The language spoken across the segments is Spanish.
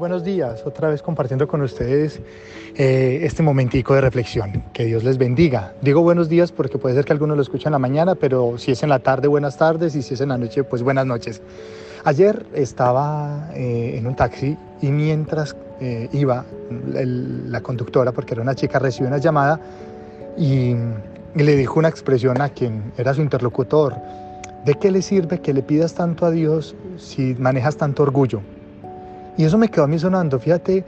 buenos días, otra vez compartiendo con ustedes eh, este momentico de reflexión. Que Dios les bendiga. Digo buenos días porque puede ser que algunos lo escuchen en la mañana, pero si es en la tarde, buenas tardes, y si es en la noche, pues buenas noches. Ayer estaba eh, en un taxi y mientras eh, iba, la conductora, porque era una chica, recibió una llamada y le dijo una expresión a quien era su interlocutor. ¿De qué le sirve que le pidas tanto a Dios si manejas tanto orgullo? Y eso me quedó a mí sonando. Fíjate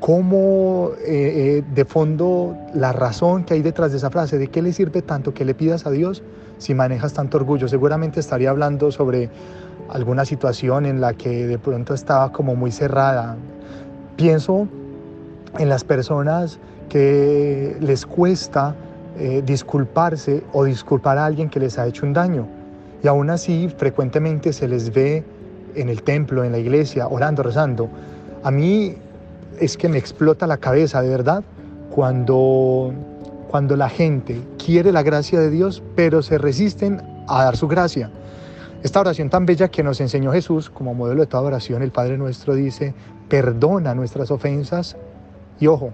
cómo eh, eh, de fondo la razón que hay detrás de esa frase, ¿de qué le sirve tanto que le pidas a Dios si manejas tanto orgullo? Seguramente estaría hablando sobre alguna situación en la que de pronto estaba como muy cerrada. Pienso en las personas que les cuesta eh, disculparse o disculpar a alguien que les ha hecho un daño. Y aún así frecuentemente se les ve en el templo, en la iglesia, orando, rezando. A mí es que me explota la cabeza, de verdad, cuando, cuando la gente quiere la gracia de Dios, pero se resisten a dar su gracia. Esta oración tan bella que nos enseñó Jesús como modelo de toda oración, el Padre nuestro dice, perdona nuestras ofensas y ojo,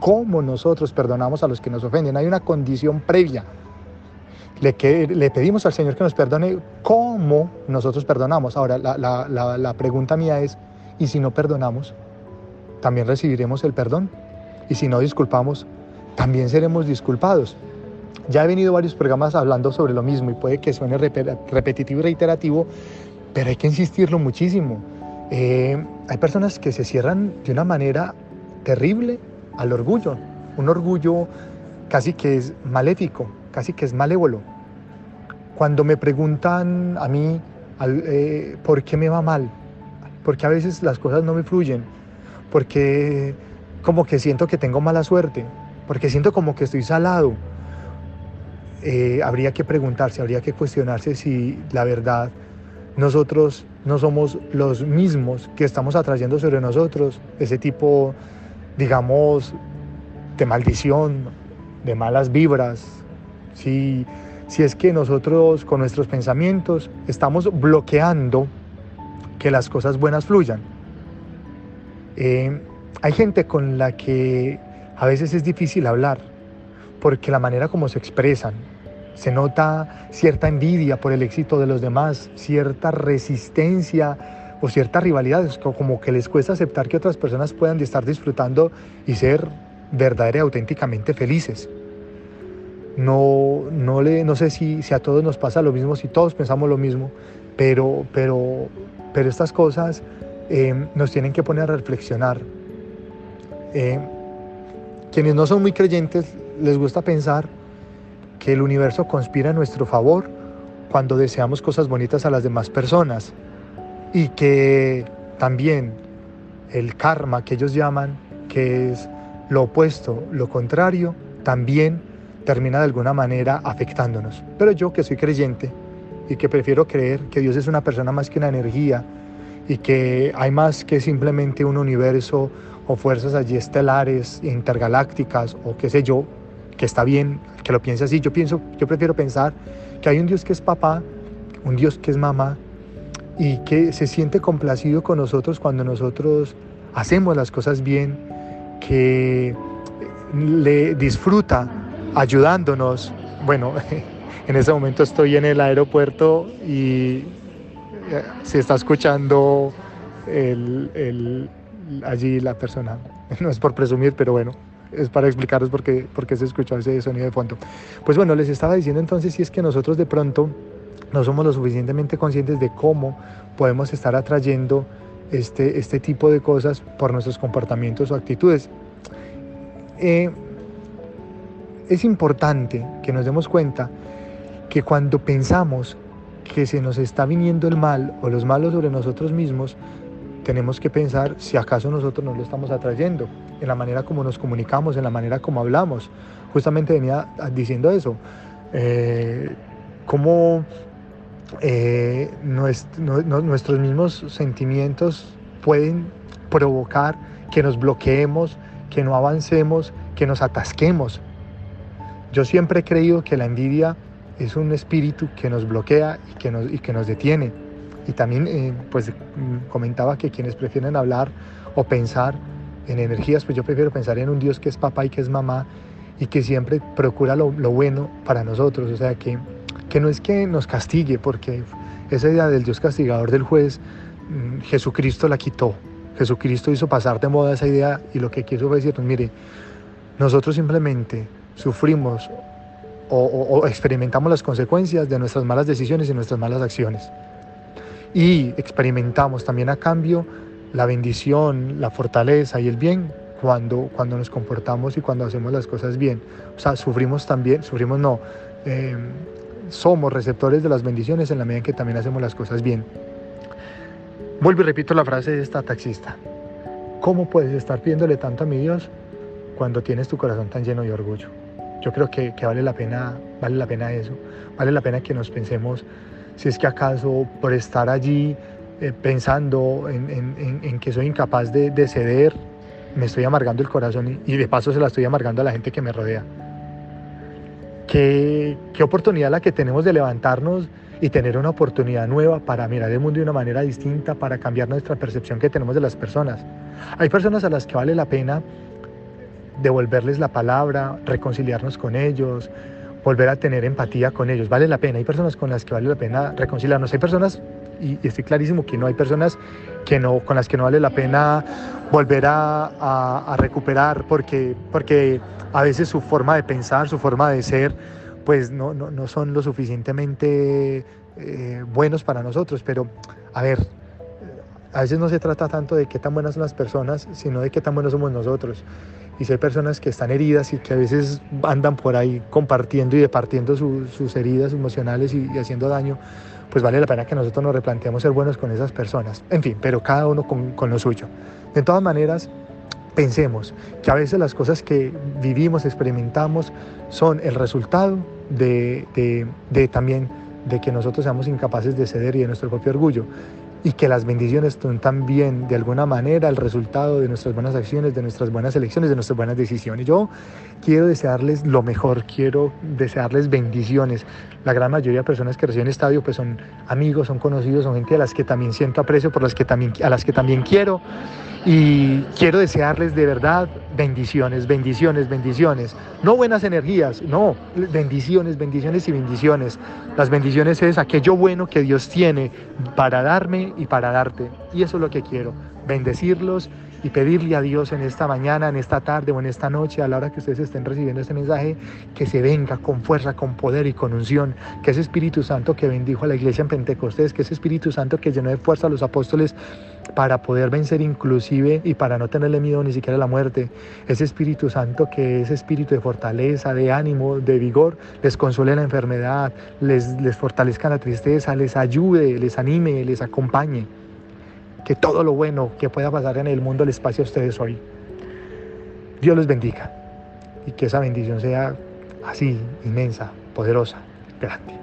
¿cómo nosotros perdonamos a los que nos ofenden? Hay una condición previa le, que, le pedimos al Señor que nos perdone como nosotros perdonamos. Ahora, la, la, la, pregunta mía es, ¿y si no perdonamos? ¿También recibiremos el perdón? Y si no disculpamos, también seremos disculpados. Ya he venido varios programas hablando sobre lo mismo y puede que suene repetitivo y reiterativo, pero hay que insistirlo muchísimo. Eh, hay personas que se cierran de una manera terrible al orgullo, un orgullo casi que es maléfico, casi que es malévolo. Cuando me preguntan a mí eh, por qué me va mal, porque a veces las cosas no me fluyen, porque como que siento que tengo mala suerte, porque siento como que estoy salado, eh, habría que preguntarse, habría que cuestionarse si la verdad nosotros no somos los mismos que estamos atrayendo sobre nosotros ese tipo, digamos, de maldición, de malas vibras, si, si es que nosotros con nuestros pensamientos estamos bloqueando que las cosas buenas fluyan. Eh, hay gente con la que a veces es difícil hablar, porque la manera como se expresan, se nota cierta envidia por el éxito de los demás, cierta resistencia o cierta rivalidad, como que les cuesta aceptar que otras personas puedan estar disfrutando y ser verdadera y auténticamente felices. No, no, le, no sé si, si a todos nos pasa lo mismo, si todos pensamos lo mismo, pero, pero, pero estas cosas eh, nos tienen que poner a reflexionar. Eh, quienes no son muy creyentes les gusta pensar que el universo conspira a nuestro favor cuando deseamos cosas bonitas a las demás personas y que también el karma que ellos llaman, que es lo opuesto, lo contrario, también termina de alguna manera afectándonos. Pero yo que soy creyente y que prefiero creer que Dios es una persona más que una energía y que hay más que simplemente un universo o fuerzas allí estelares, intergalácticas o qué sé yo, que está bien que lo piense así. Yo pienso, yo prefiero pensar que hay un Dios que es papá, un Dios que es mamá y que se siente complacido con nosotros cuando nosotros hacemos las cosas bien, que le disfruta ayudándonos. Bueno, en ese momento estoy en el aeropuerto y eh, se está escuchando allí la persona. No es por presumir, pero bueno, es para explicaros por qué, por qué se escuchó ese sonido de fondo. Pues bueno, les estaba diciendo entonces si es que nosotros de pronto no somos lo suficientemente conscientes de cómo podemos estar atrayendo este, este tipo de cosas por nuestros comportamientos o actitudes. Eh, es importante que nos demos cuenta que cuando pensamos que se nos está viniendo el mal o los malos sobre nosotros mismos, tenemos que pensar si acaso nosotros no lo estamos atrayendo, en la manera como nos comunicamos, en la manera como hablamos. Justamente venía diciendo eso, eh, cómo eh, nuestros mismos sentimientos pueden provocar que nos bloqueemos, que no avancemos, que nos atasquemos yo siempre he creído que la envidia es un espíritu que nos bloquea y que nos, y que nos detiene. Y también eh, pues comentaba que quienes prefieren hablar o pensar en energías, pues yo prefiero pensar en un Dios que es papá y que es mamá y que siempre procura lo, bueno para nosotros. O sea, que, que no es que nos castigue, porque esa idea del Dios castigador del juez, mm, Jesucristo la quitó. Jesucristo hizo pasar de moda esa idea y lo que quiso fue decirnos, mire, nosotros simplemente sufrimos o, experimentamos las consecuencias de nuestras malas decisiones y nuestras malas acciones. Y experimentamos también a cambio la bendición, la fortaleza y el bien cuando, cuando nos comportamos y cuando hacemos las cosas bien. O sea, sufrimos también, sufrimos no, eh, somos receptores de las bendiciones en la medida en que también hacemos las cosas bien. Vuelvo y repito la frase de esta taxista. ¿Cómo puedes estar pidiéndole tanto a mi Dios cuando tienes tu corazón tan lleno de orgullo? Yo creo que, vale, la pena, vale la pena eso, vale la pena que nos pensemos si es que acaso por estar allí eh, pensando en, que soy incapaz de, ceder, me estoy amargando el corazón y, de paso se la estoy amargando a la gente que me rodea. Qué, qué oportunidad la que tenemos de levantarnos y tener una oportunidad nueva para mirar el mundo de una manera distinta, para cambiar nuestra percepción que tenemos de las personas. Hay personas a las que vale la pena devolverles la palabra, reconciliarnos con ellos, volver a tener empatía con ellos. Vale la pena. Hay personas con las que vale la pena reconciliarnos. Hay personas, y, estoy clarísimo que no, hay personas que no, con las que no vale la pena volver a, recuperar porque, porque a veces su forma de pensar, su forma de ser, pues no, no, son lo suficientemente eh, buenos para nosotros. Pero, a ver, a veces no se trata tanto de qué tan buenas son las personas, sino de qué tan buenos somos nosotros y si hay personas que están heridas y que a veces andan por ahí compartiendo y departiendo sus heridas emocionales y, haciendo daño, pues vale la pena que nosotros nos replanteemos ser buenos con esas personas. En fin, pero cada uno con, lo suyo. De todas maneras, pensemos que a veces las cosas que vivimos, experimentamos, son el resultado de, de también de que nosotros seamos incapaces de ceder y de nuestro propio orgullo y que las bendiciones son también de alguna manera el resultado de nuestras buenas acciones, de nuestras buenas elecciones, de nuestras buenas decisiones. Yo quiero desearles lo mejor, quiero desearles bendiciones. La gran mayoría de personas que reciben estadio pues son amigos, son conocidos, son gente a las que también siento aprecio, por las que también, a las que también quiero y quiero desearles de verdad bendiciones, bendiciones, bendiciones. No buenas energías, no, bendiciones, bendiciones y bendiciones. Las bendiciones es aquello bueno que Dios tiene para darme y para darte. Y eso es lo que quiero, bendecirlos y pedirle a Dios en esta mañana, en esta tarde o en esta noche, a la hora que ustedes estén recibiendo este mensaje, que se venga con fuerza, con poder y con unción, que ese Espíritu Santo que bendijo a la iglesia en Pentecostés, que ese Espíritu Santo que llenó de fuerza a los apóstoles para poder vencer inclusive y para no tenerle miedo ni siquiera a la muerte, ese Espíritu Santo que es espíritu de fortaleza, de ánimo, de vigor, les consuele la enfermedad, les, les fortalezca la tristeza, les ayude, les anime, les acompañe que todo lo bueno que pueda pasar en el mundo les pase a ustedes hoy. Dios les bendiga y que esa bendición sea así, inmensa, poderosa, grande.